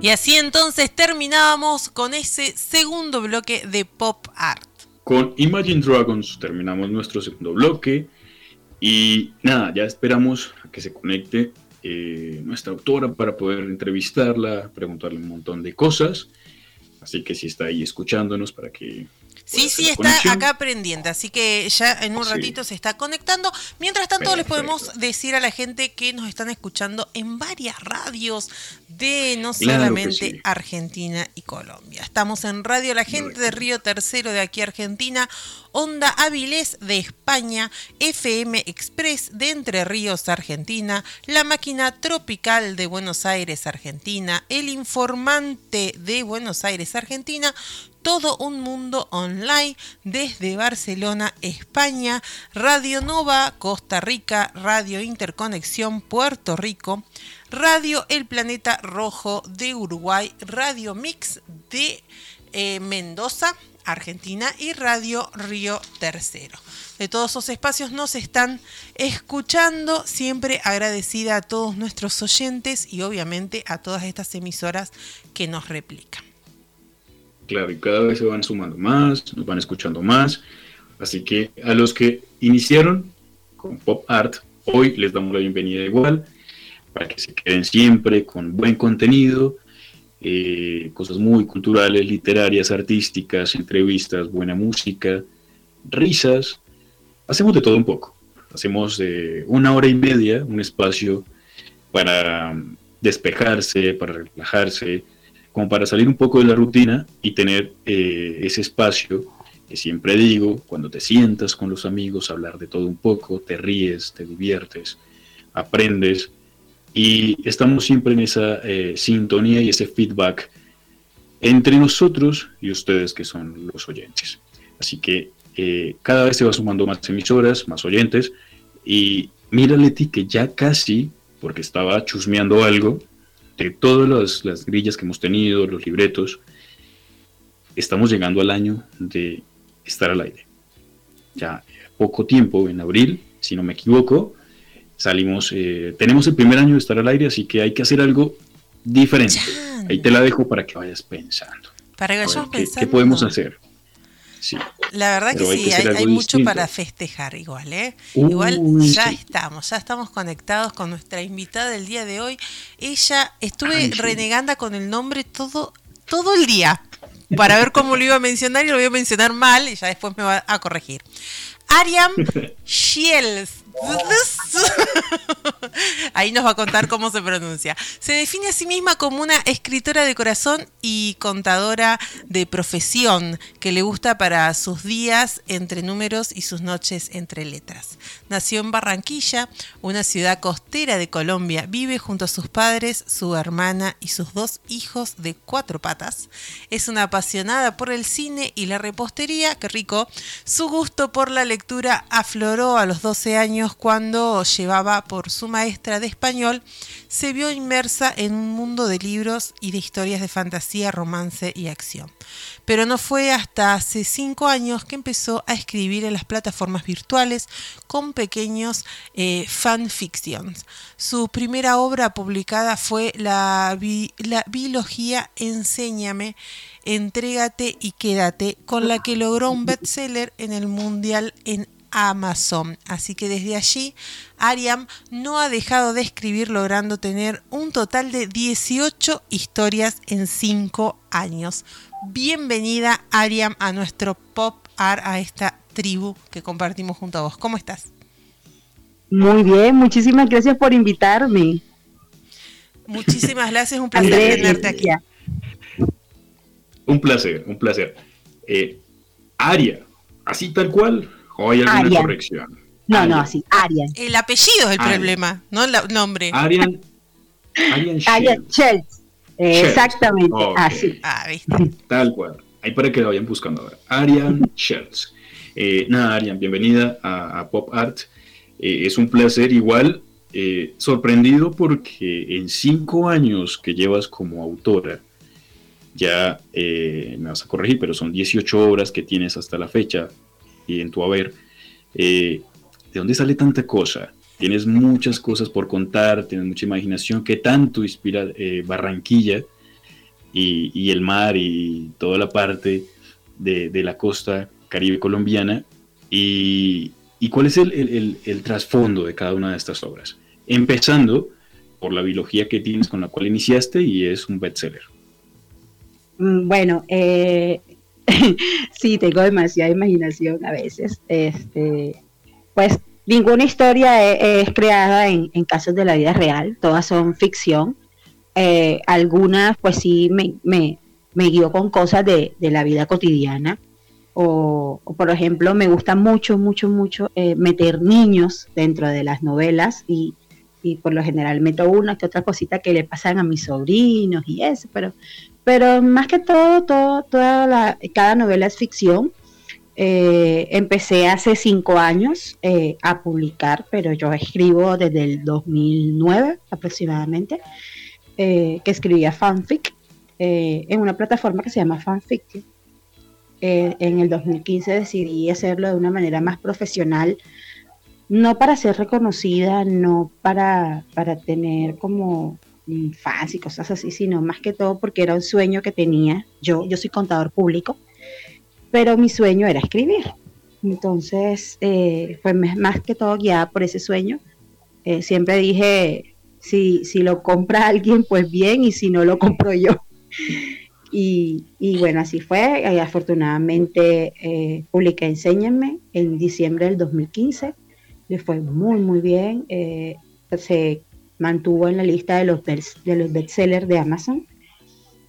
Y así entonces terminábamos con ese segundo bloque de pop art. Con Imagine Dragons terminamos nuestro segundo bloque. Y nada, ya esperamos a que se conecte eh, nuestra autora para poder entrevistarla, preguntarle un montón de cosas. Así que si está ahí escuchándonos para que Sí, sí, está acá pendiente, así que ya en un ratito se está conectando. Mientras tanto, les podemos decir a la gente que nos están escuchando en varias radios de no solamente Argentina y Colombia. Estamos en Radio La Gente de Río Tercero de aquí Argentina, Onda Avilés de España, FM Express de Entre Ríos Argentina, La Máquina Tropical de Buenos Aires Argentina, El Informante de Buenos Aires Argentina, todo un mundo online desde Barcelona, España, Radio Nova, Costa Rica, Radio Interconexión, Puerto Rico, Radio El Planeta Rojo de Uruguay, Radio Mix de eh, Mendoza, Argentina y Radio Río Tercero. De todos esos espacios nos están escuchando, siempre agradecida a todos nuestros oyentes y obviamente a todas estas emisoras que nos replican. Claro, y cada vez se van sumando más, nos van escuchando más. Así que a los que iniciaron con Pop Art, hoy les damos la bienvenida igual, para que se queden siempre con buen contenido, eh, cosas muy culturales, literarias, artísticas, entrevistas, buena música, risas. Hacemos de todo un poco. Hacemos de una hora y media un espacio para despejarse, para relajarse, como para salir un poco de la rutina y tener eh, ese espacio que siempre digo, cuando te sientas con los amigos, hablar de todo un poco, te ríes, te diviertes, aprendes y estamos siempre en esa eh, sintonía y ese feedback entre nosotros y ustedes que son los oyentes. Así que eh, cada vez se va sumando más emisoras, más oyentes y mira Leti que ya casi, porque estaba chusmeando algo, de todas las, grillas que hemos tenido, los libretos, estamos llegando al año de estar al aire. Ya poco tiempo, en abril, si no me equivoco, salimos, eh, tenemos el primer año de estar al aire, así que hay que hacer algo diferente. Ahí te la dejo para que vayas pensando. Para que vayamos pensando. ¿Qué podemos hacer? La verdad que sí, hay, mucho para festejar igual, ¿eh? igual ya estamos, ya estamos conectados con nuestra invitada del día de hoy. Ella estuve renegando con el nombre todo, todo el día para ver cómo lo iba a mencionar y lo voy a mencionar mal y ya después me va a corregir. Ariam Shields Ahí nos va a contar cómo se pronuncia. Se define a sí misma como una escritora de corazón y contadora de profesión que le gusta para sus días entre números y sus noches entre letras. Nació en Barranquilla, una ciudad costera de Colombia. Vive junto a sus padres, su hermana y sus dos hijos de cuatro patas. Es una apasionada por el cine y la repostería, qué rico. Su gusto por la lectura afloró a los 12 años cuando llevaba por su maestra de español, se vio inmersa en un mundo de libros y de historias de fantasía, romance y acción. Pero no fue hasta hace cinco años que empezó a escribir en las plataformas virtuales con pequeños eh, fanfictions. Su primera obra publicada fue la, la biología Enséñame, Entrégate y Quédate, con la que logró un bestseller en el mundial en Amazon. Así que desde allí, Ariam no ha dejado de escribir, logrando tener un total de 18 historias en 5 años. Bienvenida, Ariam, a nuestro pop art, a esta tribu que compartimos junto a vos. ¿Cómo estás? Muy bien, muchísimas gracias por invitarme. Muchísimas gracias, un placer tenerte aquí. Un placer, un placer. Eh, Aria, así tal cual, ¿O hay alguna corrección? No, no, sí, Arian. El apellido es el problema, no el nombre. Arian. Arian Schultz. Exactamente, así. Ah, ¿viste? Tal cual. Ahí para que lo vayan buscando ahora. Arian Schultz. Eh, nada, Arian, bienvenida a, Pop Art. Eh, es un placer igual, eh, sorprendido porque en cinco años que llevas como autora, ya me vas a corregir, pero son 18 horas que tienes hasta la fecha y en tu haber, eh, ¿de dónde sale tanta cosa? Tienes muchas cosas por contar, tienes mucha imaginación, ¿qué tanto inspira eh, Barranquilla y, el mar y toda la parte de, la costa caribe colombiana? Y, cuál es el, el trasfondo de cada una de estas obras? Empezando por la biología que tienes con la cual iniciaste y es un bestseller. Mm, bueno, eh, sí, tengo demasiada imaginación a veces. Este, pues ninguna historia e, es, creada en, casos de la vida real, todas son ficción. Eh, algunas, pues sí, me, me, guío con cosas de, la vida cotidiana. O, por ejemplo, me gusta mucho, mucho, mucho eh, meter niños dentro de las novelas y, y por lo general meto una que otra cosita que le pasan a mis sobrinos y eso, pero pero más que todo, todo toda la, cada novela es ficción. Eh, empecé hace cinco años eh, a publicar, pero yo escribo desde el 2009 aproximadamente, eh, que escribía fanfic en una plataforma que se llama Fanfic. en el 2015 decidí hacerlo de una manera más profesional, no para ser reconocida, no para, para tener como fans y cosas así, sino más que todo porque era un sueño que tenía. Yo, yo soy contador público, pero mi sueño era escribir. Entonces, eh, fue más que todo guiada por ese sueño. Eh, siempre dije, si, si lo compra alguien, pues bien, y si no, lo compro yo. Y, y bueno, así fue. Y afortunadamente eh, publiqué Enséñame en diciembre del 2015. Le fue muy, muy bien. Eh, se mantuvo en la lista de los, de los bestsellers de Amazon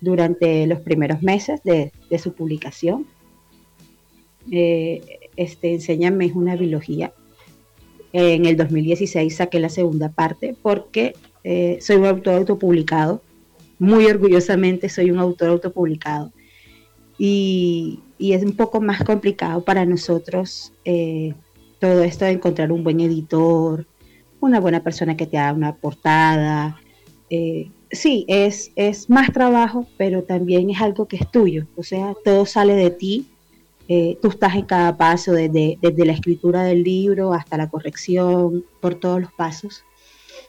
durante los primeros meses de, su publicación. Eh, este, Enséñame es una biología. En el 2016 saqué la segunda parte porque eh, soy un autor autopublicado. Muy orgullosamente soy un autor autopublicado. Y, y es un poco más complicado para nosotros eh, todo esto de encontrar un buen editor, una buena persona que te haga una portada. Eh, sí, es, es más trabajo, pero también es algo que es tuyo. O sea, todo sale de ti. Eh, tú estás en cada paso, desde, desde, la escritura del libro hasta la corrección, por todos los pasos.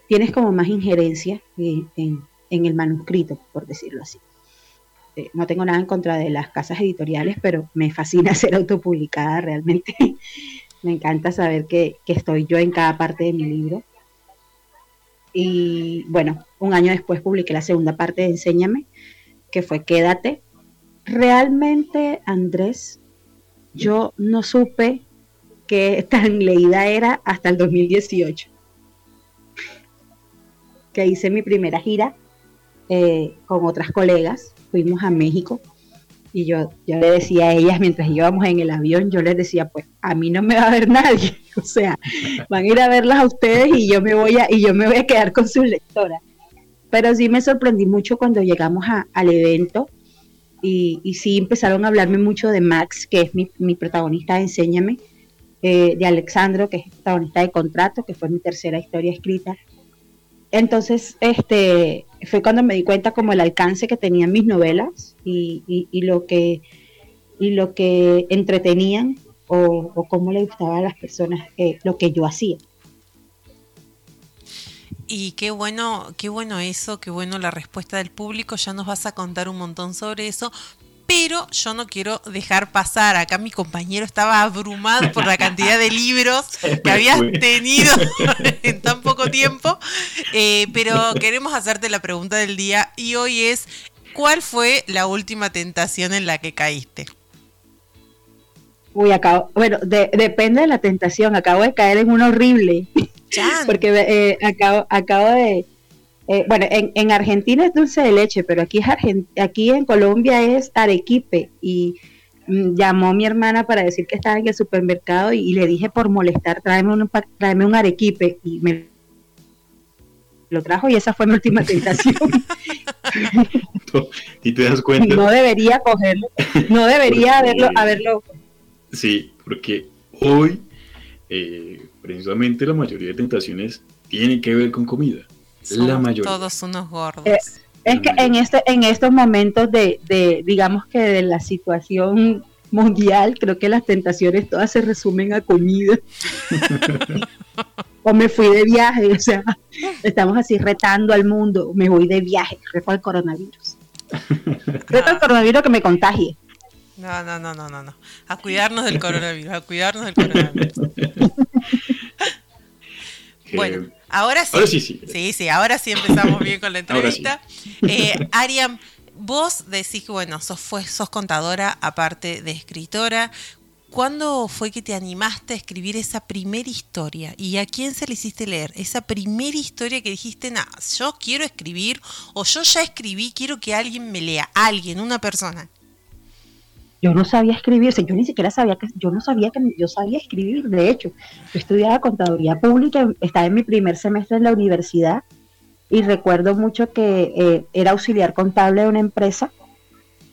Tienes como más injerencia en, en, el manuscrito, por decirlo así. Eh, no tengo nada en contra de las casas editoriales, pero me fascina ser autopublicada realmente. Me encanta saber que, estoy yo en cada parte de mi libro. Y bueno, un año después publiqué la segunda parte de Enséñame, que fue Quédate. Realmente, Andrés, yo no supe que tan leída era hasta el 2018, que hice mi primera gira eh, con otras colegas, fuimos a México y yo, yo le decía a ellas mientras íbamos en el avión, yo les decía, pues a mí no me va a ver nadie, o sea, van a ir a verlas a ustedes y yo me voy a, y yo me voy a quedar con sus lectoras. Pero sí me sorprendí mucho cuando llegamos al evento y, y, sí empezaron a hablarme mucho de Max, que es mi, mi protagonista de Enséñame, eh, de Alexandro, que es protagonista de Contrato, que fue mi tercera historia escrita. Entonces, este, fue cuando me di cuenta como el alcance que tenían mis novelas y, lo que y lo que entretenían o, cómo le gustaba a las personas eh, lo que yo hacía. Y qué bueno, qué bueno eso, qué bueno la respuesta del público. Ya nos vas a contar un montón sobre eso, pero yo no quiero dejar pasar. Acá mi compañero estaba abrumado por la cantidad de libros que habías tenido en tan poco tiempo, eh, pero queremos hacerte la pregunta del día y hoy es, ¿cuál fue la última tentación en la que caíste? Uy, acabo, bueno, depende de la tentación, acabo de caer en una horrible, porque eh, acabo, acabo de eh, bueno, en, Argentina es dulce de leche, pero aquí, es aquí en Colombia es arequipe y mm, llamó mi hermana para decir que estaba en el supermercado y, le dije por molestar, tráeme un, tráeme un arequipe y me lo trajo y esa fue mi última tentación. y te das cuenta. No debería cogerlo, no debería haberlo, haberlo. Sí, porque hoy eh, precisamente la mayoría de tentaciones tienen que ver con comida la mayoría. Todos unos gordos. Eh, es que en este, en estos momentos de, de, digamos que de la situación mundial, creo que las tentaciones todas se resumen a comida. o me fui de viaje, o sea, estamos así retando al mundo, me voy de viaje, reto al coronavirus. Reto al coronavirus que me contagie. No, no, no, no, no, no. A cuidarnos del coronavirus, a cuidarnos del coronavirus. bueno, ahora sí. Ahora sí, sí. Sí, sí, ahora sí empezamos bien con la entrevista. Eh, Ariam, vos decís que, bueno, sos, fue, sos contadora aparte de escritora. ¿Cuándo fue que te animaste a escribir esa primera historia? ¿Y a quién se le hiciste leer? Esa primera historia que dijiste, nah, yo quiero escribir o yo ya escribí, quiero que alguien me lea, alguien, una persona. Yo no sabía escribir, yo ni siquiera sabía que, yo no sabía que yo sabía escribir, de hecho, yo estudiaba contaduría pública, estaba en mi primer semestre en la universidad y recuerdo mucho que eh, era auxiliar contable de una empresa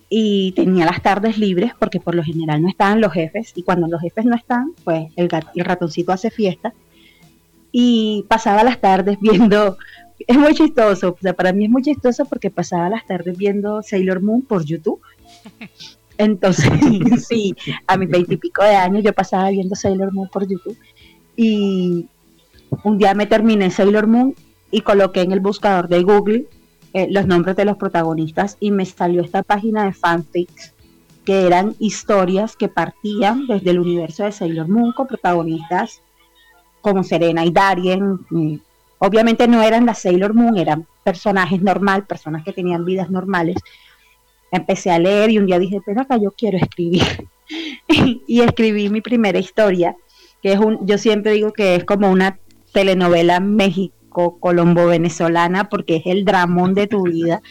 y tenía las tardes libres porque por lo general no estaban los jefes y cuando los jefes no están, pues el, el ratoncito hace fiesta y pasaba las tardes viendo, es muy chistoso, o sea, para mí es muy chistoso porque pasaba las tardes viendo Sailor Moon por YouTube. Entonces, sí, a mis veintipico de años yo pasaba viendo Sailor Moon por YouTube y un día me terminé Sailor Moon y coloqué en el buscador de Google eh, los nombres de los protagonistas y me salió esta página de fanfics que eran historias que partían desde el universo de Sailor Moon con protagonistas como Serena y Darien. obviamente no eran las Sailor Moon, eran personajes normal, personas que tenían vidas normales. Empecé a leer y un día dije, pero acá yo quiero escribir. y escribí mi primera historia, que es un, yo siempre digo que es como una telenovela México colombo-venezolana porque es el dramón de tu vida.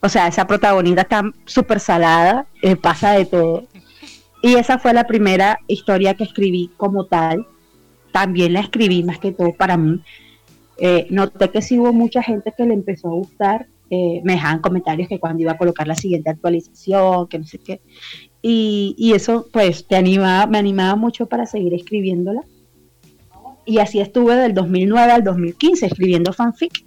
O sea, esa protagonista está súper salada, eh, pasa de todo. Y esa fue la primera historia que escribí como tal. También la escribí más que todo para mí. Eh, noté que sí hubo mucha gente que le empezó a gustar. Eh, me dejaban comentarios que cuando iba a colocar la siguiente actualización, que no sé qué. Y, y eso pues te animaba, me animaba mucho para seguir escribiéndola y así estuve del 2009 al 2015 escribiendo fanfic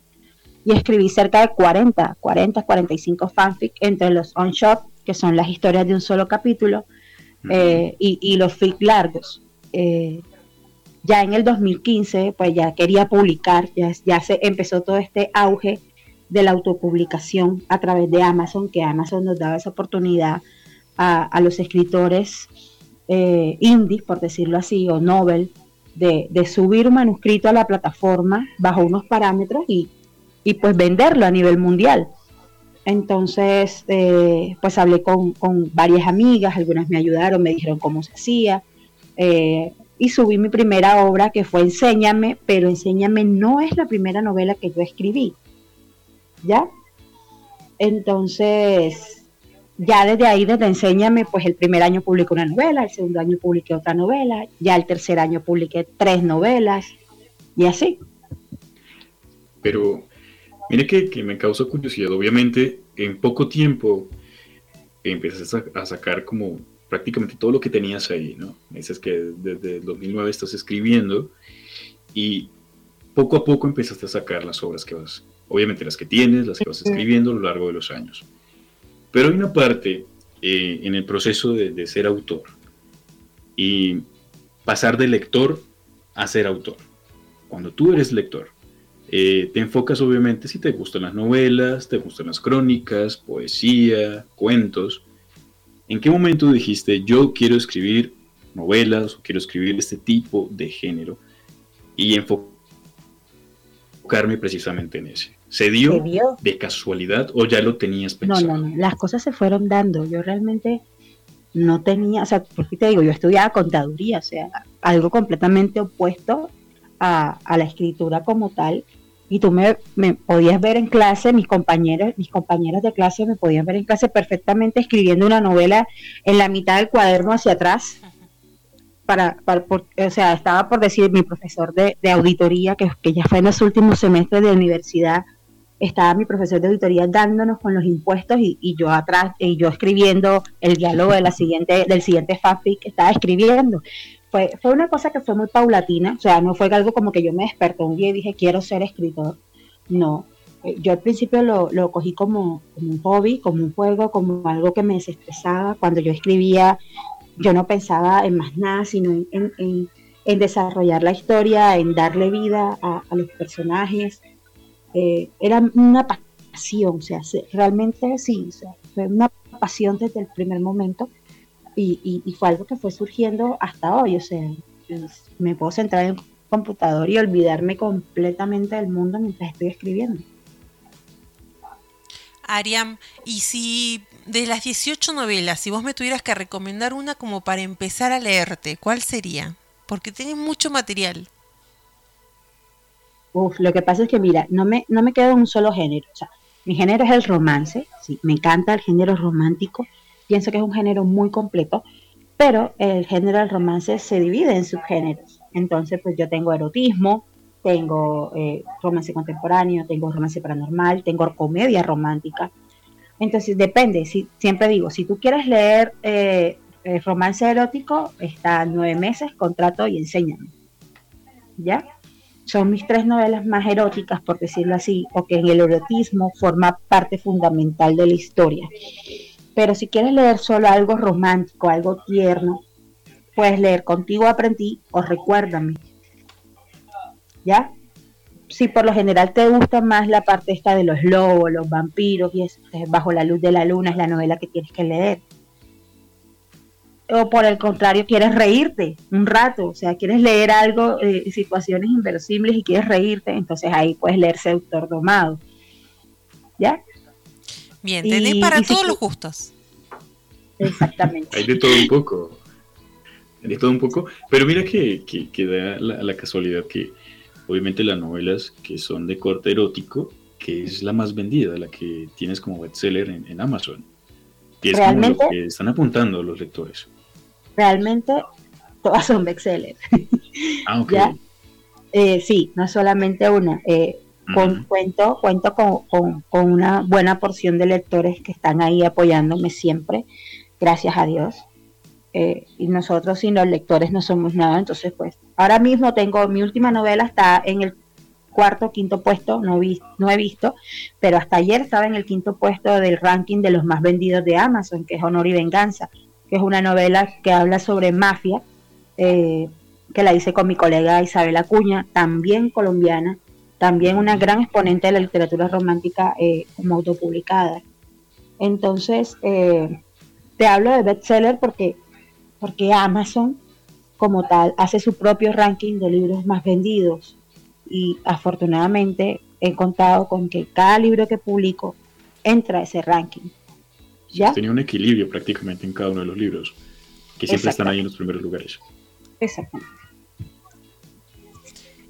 y escribí cerca de 40, 40, 45 fanfic entre los on-shot, que son las historias de un solo capítulo, eh, y, los fic largos. Eh, ya en el 2015, pues ya quería publicar, ya, ya se empezó todo este auge de la autopublicación a través de Amazon, que Amazon nos daba esa oportunidad a, los escritores eh, indie, por decirlo así, o novel, de, subir un manuscrito a la plataforma bajo unos parámetros y, pues venderlo a nivel mundial. Entonces, eh, pues hablé con, varias amigas, algunas me ayudaron, me dijeron cómo se hacía, eh, y subí mi primera obra que fue Enséñame, pero Enséñame no es la primera novela que yo escribí, ¿ya? Entonces, ya desde ahí, desde Enséñame, pues el primer año publiqué una novela, el segundo año publiqué otra novela, ya el tercer año publiqué tres novelas y así. Pero mire que, me causa curiosidad, obviamente en poco tiempo empiezas a, sacar como prácticamente todo lo que tenías ahí, ¿no? dices que desde el 2009 estás escribiendo y poco a poco empezaste a sacar las obras que vas, obviamente las que tienes, las que vas escribiendo a lo largo de los años. Pero hay una parte eh, en el proceso de, ser autor y pasar de lector a ser autor. Cuando tú eres lector, eh, te enfocas obviamente si te gustan las novelas, te gustan las crónicas, poesía, cuentos. ¿En qué momento dijiste yo quiero escribir novelas o quiero escribir este tipo de género y enfocarme precisamente en ese? ¿Se dio, de casualidad o ya lo tenías pensado? No, no, no, las cosas se fueron dando. Yo realmente no tenía, o sea, por qué te digo, yo estudiaba contaduría, o sea, algo completamente opuesto a, la escritura como tal. Y tú me, me, podías ver en clase, mis compañeros, mis compañeros de clase me podían ver en clase perfectamente escribiendo una novela en la mitad del cuaderno hacia atrás. Para, para o sea, estaba por decir mi profesor de, auditoría, que, que ya fue en los últimos semestres de universidad, estaba mi profesor de auditoría dándonos con los impuestos y, yo atrás, y yo escribiendo el diálogo de la siguiente, del siguiente fanfic que estaba escribiendo. Fue, fue una cosa que fue muy paulatina, o sea, no fue algo como que yo me desperté un día y dije quiero ser escritor. No, eh, yo al principio lo, lo cogí como, como, un hobby, como un juego, como algo que me desestresaba. Cuando yo escribía, yo no pensaba en más nada, sino en, desarrollar la historia, en darle vida a, los personajes. Eh, era una pasión, o sea, realmente sí, fue una pasión desde el primer momento y, y, fue algo que fue surgiendo hasta hoy, o sea, me puedo centrar en el computador y olvidarme completamente del mundo mientras estoy escribiendo. Ariam, y si de las 18 novelas, si vos me tuvieras que recomendar una como para empezar a leerte, ¿cuál sería? Porque tenés mucho material. Uf, lo que pasa es que mira, no me, no me quedo un solo género. O sea, mi género es el romance, sí, me encanta el género romántico, pienso que es un género muy completo, pero el género del romance se divide en subgéneros. Entonces, pues yo tengo erotismo, tengo eh, romance contemporáneo, tengo romance paranormal, tengo comedia romántica. Entonces depende, si, siempre digo, si tú quieres leer eh, eh, romance erótico, está nueve meses, contrato y enséñame. ¿Ya? Son mis tres novelas más eróticas, por decirlo así, porque en el erotismo forma parte fundamental de la historia. Pero si quieres leer solo algo romántico, algo tierno, puedes leer Contigo aprendí o Recuérdame ¿ya? Si por lo general te gusta más la parte esta de los lobos, los vampiros y eso, Bajo la luz de la luna es la novela que tienes que leer. O por el contrario, quieres reírte un rato, o sea, quieres leer algo, eh, situaciones inverosímiles y quieres reírte, entonces ahí puedes leer Seductor Domado. ¿Ya? Bien, tenés para todos los gustos. Exactamente. Hay de todo un poco. Hay de todo un poco. Pero mira que, que, da la, casualidad que obviamente las novelas que son de corte erótico, que es la más vendida, la que tienes como bestseller en, en Amazon. Y es como lo que están apuntando los lectores. Realmente todas son bestsellers. Ah. Eh, sí, no solamente una. Eh, con, cuento cuento con, con, una buena porción de lectores que están ahí apoyándome siempre, gracias a Dios. Eh, y nosotros sin los lectores no somos nada, entonces pues ahora mismo tengo mi última novela está en el cuarto, quinto puesto, no, vi, no he visto, pero hasta ayer estaba en el quinto puesto del ranking de los más vendidos de Amazon, que es Honor y Venganza, que es una novela que habla sobre mafia, eh, que la hice con mi colega Isabel Acuña, también colombiana, también una gran exponente de la literatura romántica eh, como autopublicada. Entonces, te hablo de bestseller porque porque Amazon como tal hace su propio ranking de libros más vendidos y afortunadamente he contado con que cada libro que publico entra a ese ranking. ¿Ya? Tenía un equilibrio prácticamente en cada uno de los libros, que siempre están ahí en los primeros lugares. Exactamente.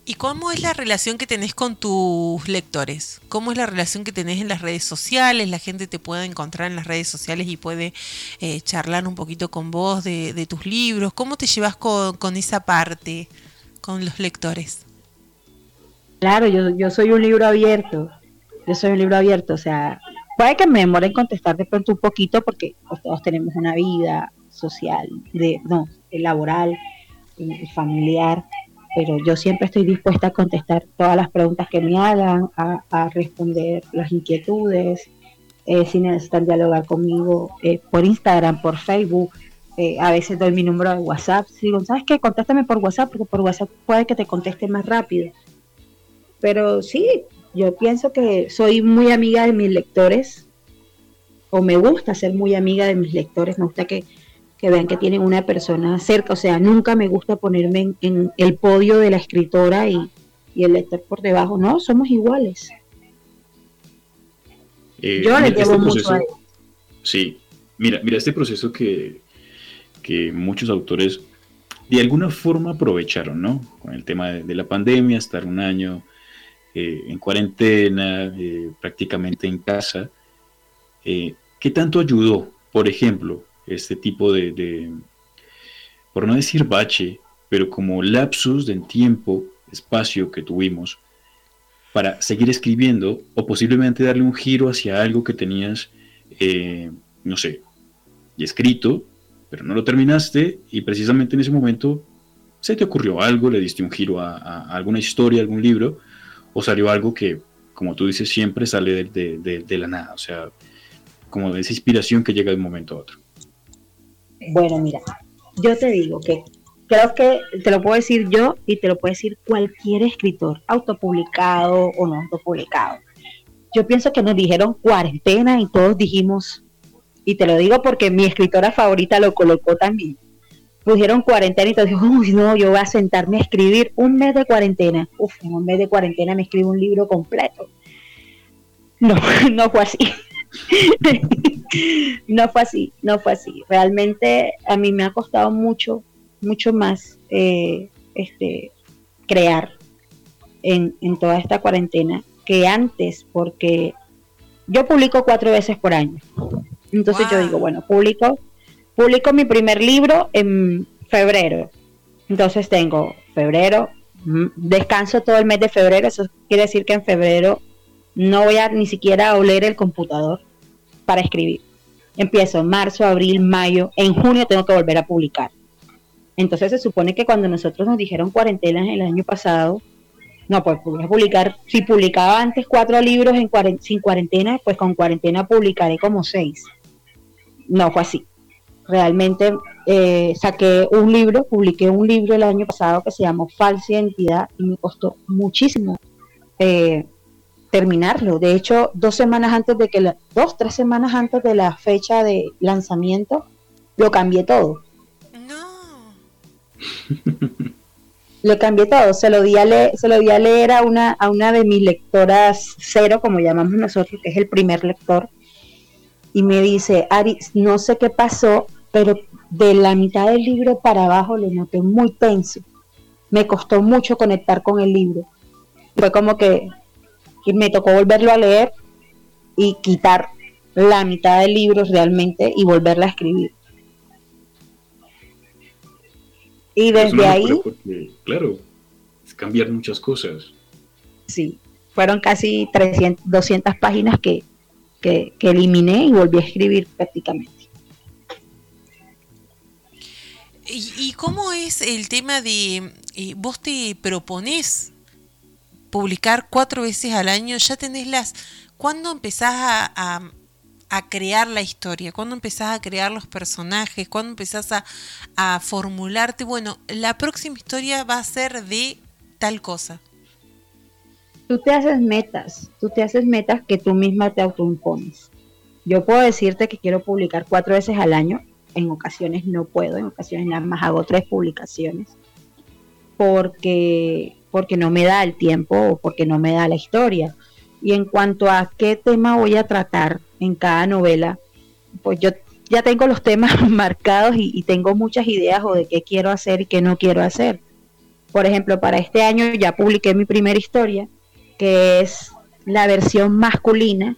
¿Y cómo es la relación que tenés con tus lectores? ¿Cómo es la relación que tenés en las redes sociales? La gente te puede encontrar en las redes sociales y puede eh, charlar un poquito con vos de, tus libros. ¿Cómo te llevas con, esa parte, con los lectores? Claro, yo, yo soy un libro abierto. Yo soy un libro abierto. O sea, puede que me demore en contestar de pronto un poquito porque pues, todos tenemos una vida social, de, no, laboral, familiar pero yo siempre estoy dispuesta a contestar todas las preguntas que me hagan, a, responder las inquietudes, eh, si necesitan dialogar conmigo eh, por Instagram, por Facebook, eh, a veces doy mi número de WhatsApp, digo, ¿sabes qué? Contéstame por WhatsApp, porque por WhatsApp puede que te conteste más rápido. Pero sí, yo pienso que soy muy amiga de mis lectores, o me gusta ser muy amiga de mis lectores, me gusta que que vean que tienen una persona cerca. O sea, nunca me gusta ponerme en, el podio de la escritora y, el lector por debajo. No, somos iguales. Eh, Yo le llevo este mucho a Sí, mira, mira este proceso que, que, muchos autores de alguna forma aprovecharon, ¿no? Con el tema de, la pandemia, estar un año eh, en cuarentena, eh, prácticamente en casa. ¿Qué tanto ayudó, por ejemplo, este tipo de, por no decir bache, pero como lapsus de tiempo, espacio que tuvimos para seguir escribiendo o posiblemente darle un giro hacia algo que tenías, eh, no sé, escrito, pero no lo terminaste y precisamente en ese momento se te ocurrió algo, le diste un giro a, alguna historia, algún libro, o salió algo que, como tú dices, siempre sale de, la nada, o sea, como de esa inspiración que llega de un momento a otro. Bueno, mira, yo te digo que creo que te lo puedo decir yo y te lo puede decir cualquier escritor, autopublicado o no autopublicado. Yo pienso que nos dijeron cuarentena y todos dijimos, y te lo digo porque mi escritora favorita lo colocó también. Pusieron cuarentena y todos dijeron, uy, no, yo voy a sentarme a escribir un mes de cuarentena. Uf, en un mes de cuarentena me escribo un libro completo. No, no fue así. no fue así, no fue así. Realmente a mí me ha costado mucho mucho más eh, este, crear en, toda esta cuarentena que antes, porque yo publico cuatro veces por año. Entonces yo digo, bueno, publico, publico mi primer libro en febrero. Entonces tengo febrero, mm, descanso todo el mes de febrero, eso quiere decir que en febrero no voy a ni siquiera oler el computador para escribir. Empiezo en marzo, abril, mayo, en junio tengo que volver a publicar. Entonces se supone que cuando nosotros nos dijeron cuarentena el año pasado, no, pues a publicar, si publicaba antes cuatro libros sin cuarentena, pues con cuarentena publicaré como seis. No fue así. Realmente eh, saqué un libro, publiqué un libro el año pasado que se llamó Falsa Identidad y me costó muchísimo eh, terminarlo. De hecho, dos semanas antes de que, la, dos, tres semanas antes de la fecha de lanzamiento, lo cambié todo. Lo cambié todo, se lo di a leer, se lo di a leer a una, a una de mis lectoras cero, como llamamos nosotros, que es el primer lector, y me dice, Ari, no sé qué pasó, pero de la mitad del libro para abajo lo noté muy tenso. Me costó mucho conectar con el libro. Fue como que me tocó volverlo a leer y quitar la mitad del libro realmente y volverla a escribir. Y desde ahí... claro, es cambiar muchas cosas. Sí, fueron casi 300, 200 páginas que, eliminé y volví a escribir prácticamente. ¿Y, cómo es el tema de, eh, vos te proponés publicar cuatro veces al año, ya tenés las, ¿cuándo empezás a, a crear la historia? ¿Cuándo empezás a crear los personajes? ¿Cuándo empezás a, formularte? Bueno, la próxima historia va a ser de tal cosa. Tú te haces metas, tú te haces metas que tú misma te autoimpones. Yo puedo decirte que quiero publicar cuatro veces al año, en ocasiones no puedo, en ocasiones nada más hago tres publicaciones, porque, porque no me da el tiempo o porque no me da la historia. Y en cuanto a qué tema voy a tratar, en cada novela, pues yo ya tengo los temas marcados y, tengo muchas ideas o de qué quiero hacer y qué no quiero hacer. Por ejemplo, para este año ya publiqué mi primera historia, que es la versión masculina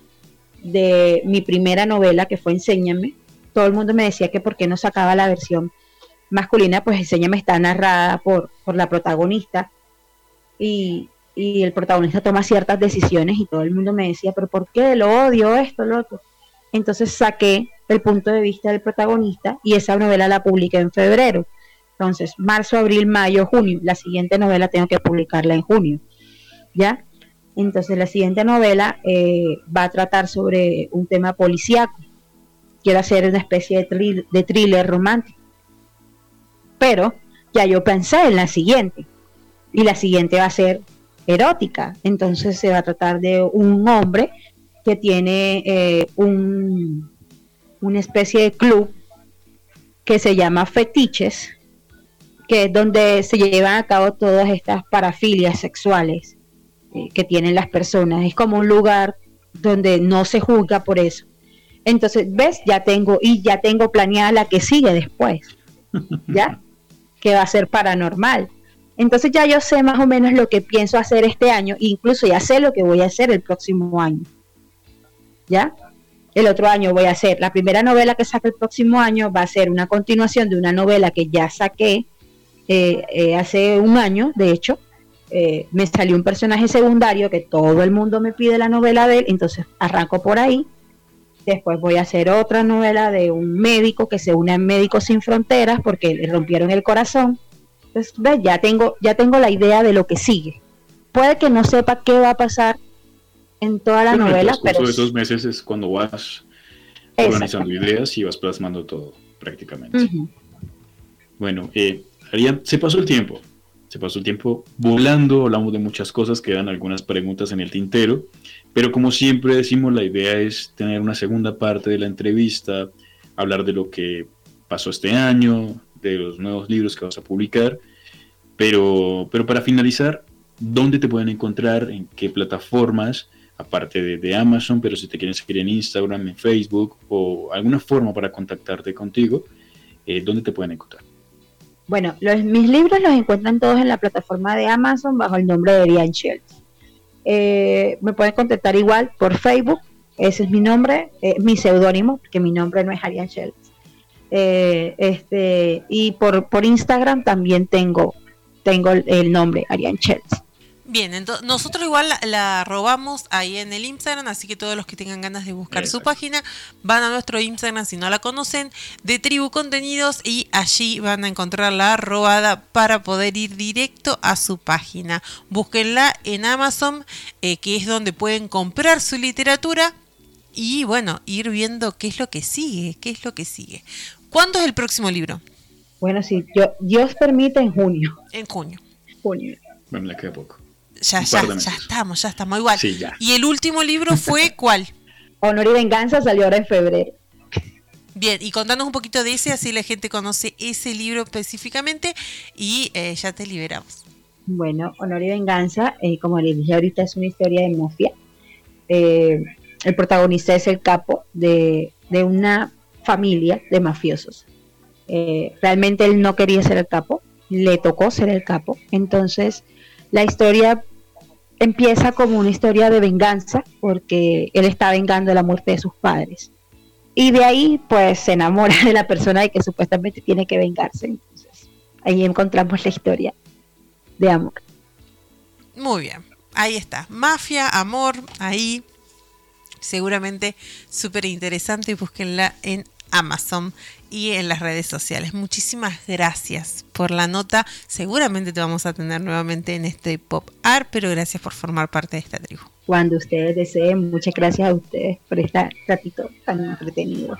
de mi primera novela, que fue Enséñame. Todo el mundo me decía que por qué no sacaba la versión masculina, pues Enséñame está narrada por, por la protagonista. Y, y el protagonista toma ciertas decisiones y todo el mundo me decía, pero ¿por qué? Lo odio, esto, lo otro. Entonces saqué el punto de vista del protagonista y esa novela la publiqué en febrero. Entonces, marzo, abril, mayo, junio. La siguiente novela tengo que publicarla en junio. ¿Ya? Entonces, la siguiente novela eh, va a tratar sobre un tema policíaco. Quiero hacer una especie de, de thriller romántico. Pero ya yo pensé en la siguiente. Y la siguiente va a ser erótica. Entonces se va a tratar de un hombre que tiene eh, un, una especie de club que se llama Fetiches, que es donde se llevan a cabo todas estas parafilias sexuales eh, que tienen las personas. Es como un lugar donde no se juzga por eso. Entonces, ¿ves? Ya tengo, y ya tengo planeada la que sigue después, ¿ya? Que va a ser paranormal. Entonces ya yo sé más o menos lo que pienso hacer este año, incluso ya sé lo que voy a hacer el próximo año. ¿Ya? El otro año voy a hacer, la primera novela que saque el próximo año va a ser una continuación de una novela que ya saqué eh, eh, hace un año, de hecho. Eh, me salió un personaje secundario que todo el mundo me pide la novela de él, entonces arranco por ahí. Después voy a hacer otra novela de un médico que se une a Médicos Sin Fronteras porque le rompieron el corazón entonces, ya tengo, ya tengo la idea de lo que sigue. Puede que no sepa qué va a pasar en toda la novela, pero... de esos meses es cuando vas organizando ideas y vas plasmando todo, prácticamente. Bueno, eh, se pasó el tiempo. Se pasó el tiempo volando, hablamos de muchas cosas, quedan algunas preguntas en el tintero, pero como siempre decimos, la idea es tener una segunda parte de la entrevista, hablar de lo que pasó este año, de los nuevos libros que vas a publicar, pero, pero para finalizar, ¿dónde te pueden encontrar? ¿En qué plataformas? Aparte de, Amazon, pero si te quieren seguir en Instagram, en Facebook o alguna forma para contactarte contigo, eh, ¿dónde te pueden encontrar? Bueno, los, mis libros los encuentran todos en la plataforma de Amazon bajo el nombre de Schultz. Eh, me pueden contactar igual por Facebook, ese es mi nombre, eh, mi seudónimo, porque mi nombre no es Ariane Schultz. Eh, este, y por, por Instagram también tengo, tengo el, nombre Ariane Schultz. Bien, entonces nosotros igual la, robamos ahí en el Instagram, así que todos los que tengan ganas de buscar su página van a nuestro Instagram si no la conocen, de Tribu Contenidos y allí van a encontrar la robada para poder ir directo a su página. Búsquenla en Amazon, eh, que es donde pueden comprar su literatura y bueno, ir viendo qué es lo que sigue, qué es lo que sigue. ¿Cuándo es el próximo libro? Bueno, sí, yo, Dios permite en junio. En junio. Junio. Bueno, le queda poco ya, ya, ya estamos, ya estamos igual. ¿Y el último libro fue cuál? Honor y Venganza salió ahora en febrero. Bien, y contanos un poquito de ese, así la gente conoce ese libro específicamente y eh, ya te liberamos. Bueno, Honor y Venganza, eh, como les dije ahorita, es una historia de mafia. Eh, el protagonista es el capo de, de una familia de mafiosos. realmente él no quería ser el capo, le tocó ser el capo. Entonces, la historia empieza como una historia de venganza, porque él está vengando la muerte de sus padres. Y de ahí, pues, se enamora de la persona de que supuestamente tiene que vengarse. Entonces, ahí encontramos la historia de amor. Muy bien, ahí está. Mafia, amor, ahí. Seguramente súper interesante. Búsquenla en Amazon y en las redes sociales. Muchísimas gracias por la nota. Seguramente te vamos a tener nuevamente en este Pop Art, pero gracias por formar parte de esta tribu. Cuando ustedes deseen, muchas gracias a ustedes por este ratito tan entretenido.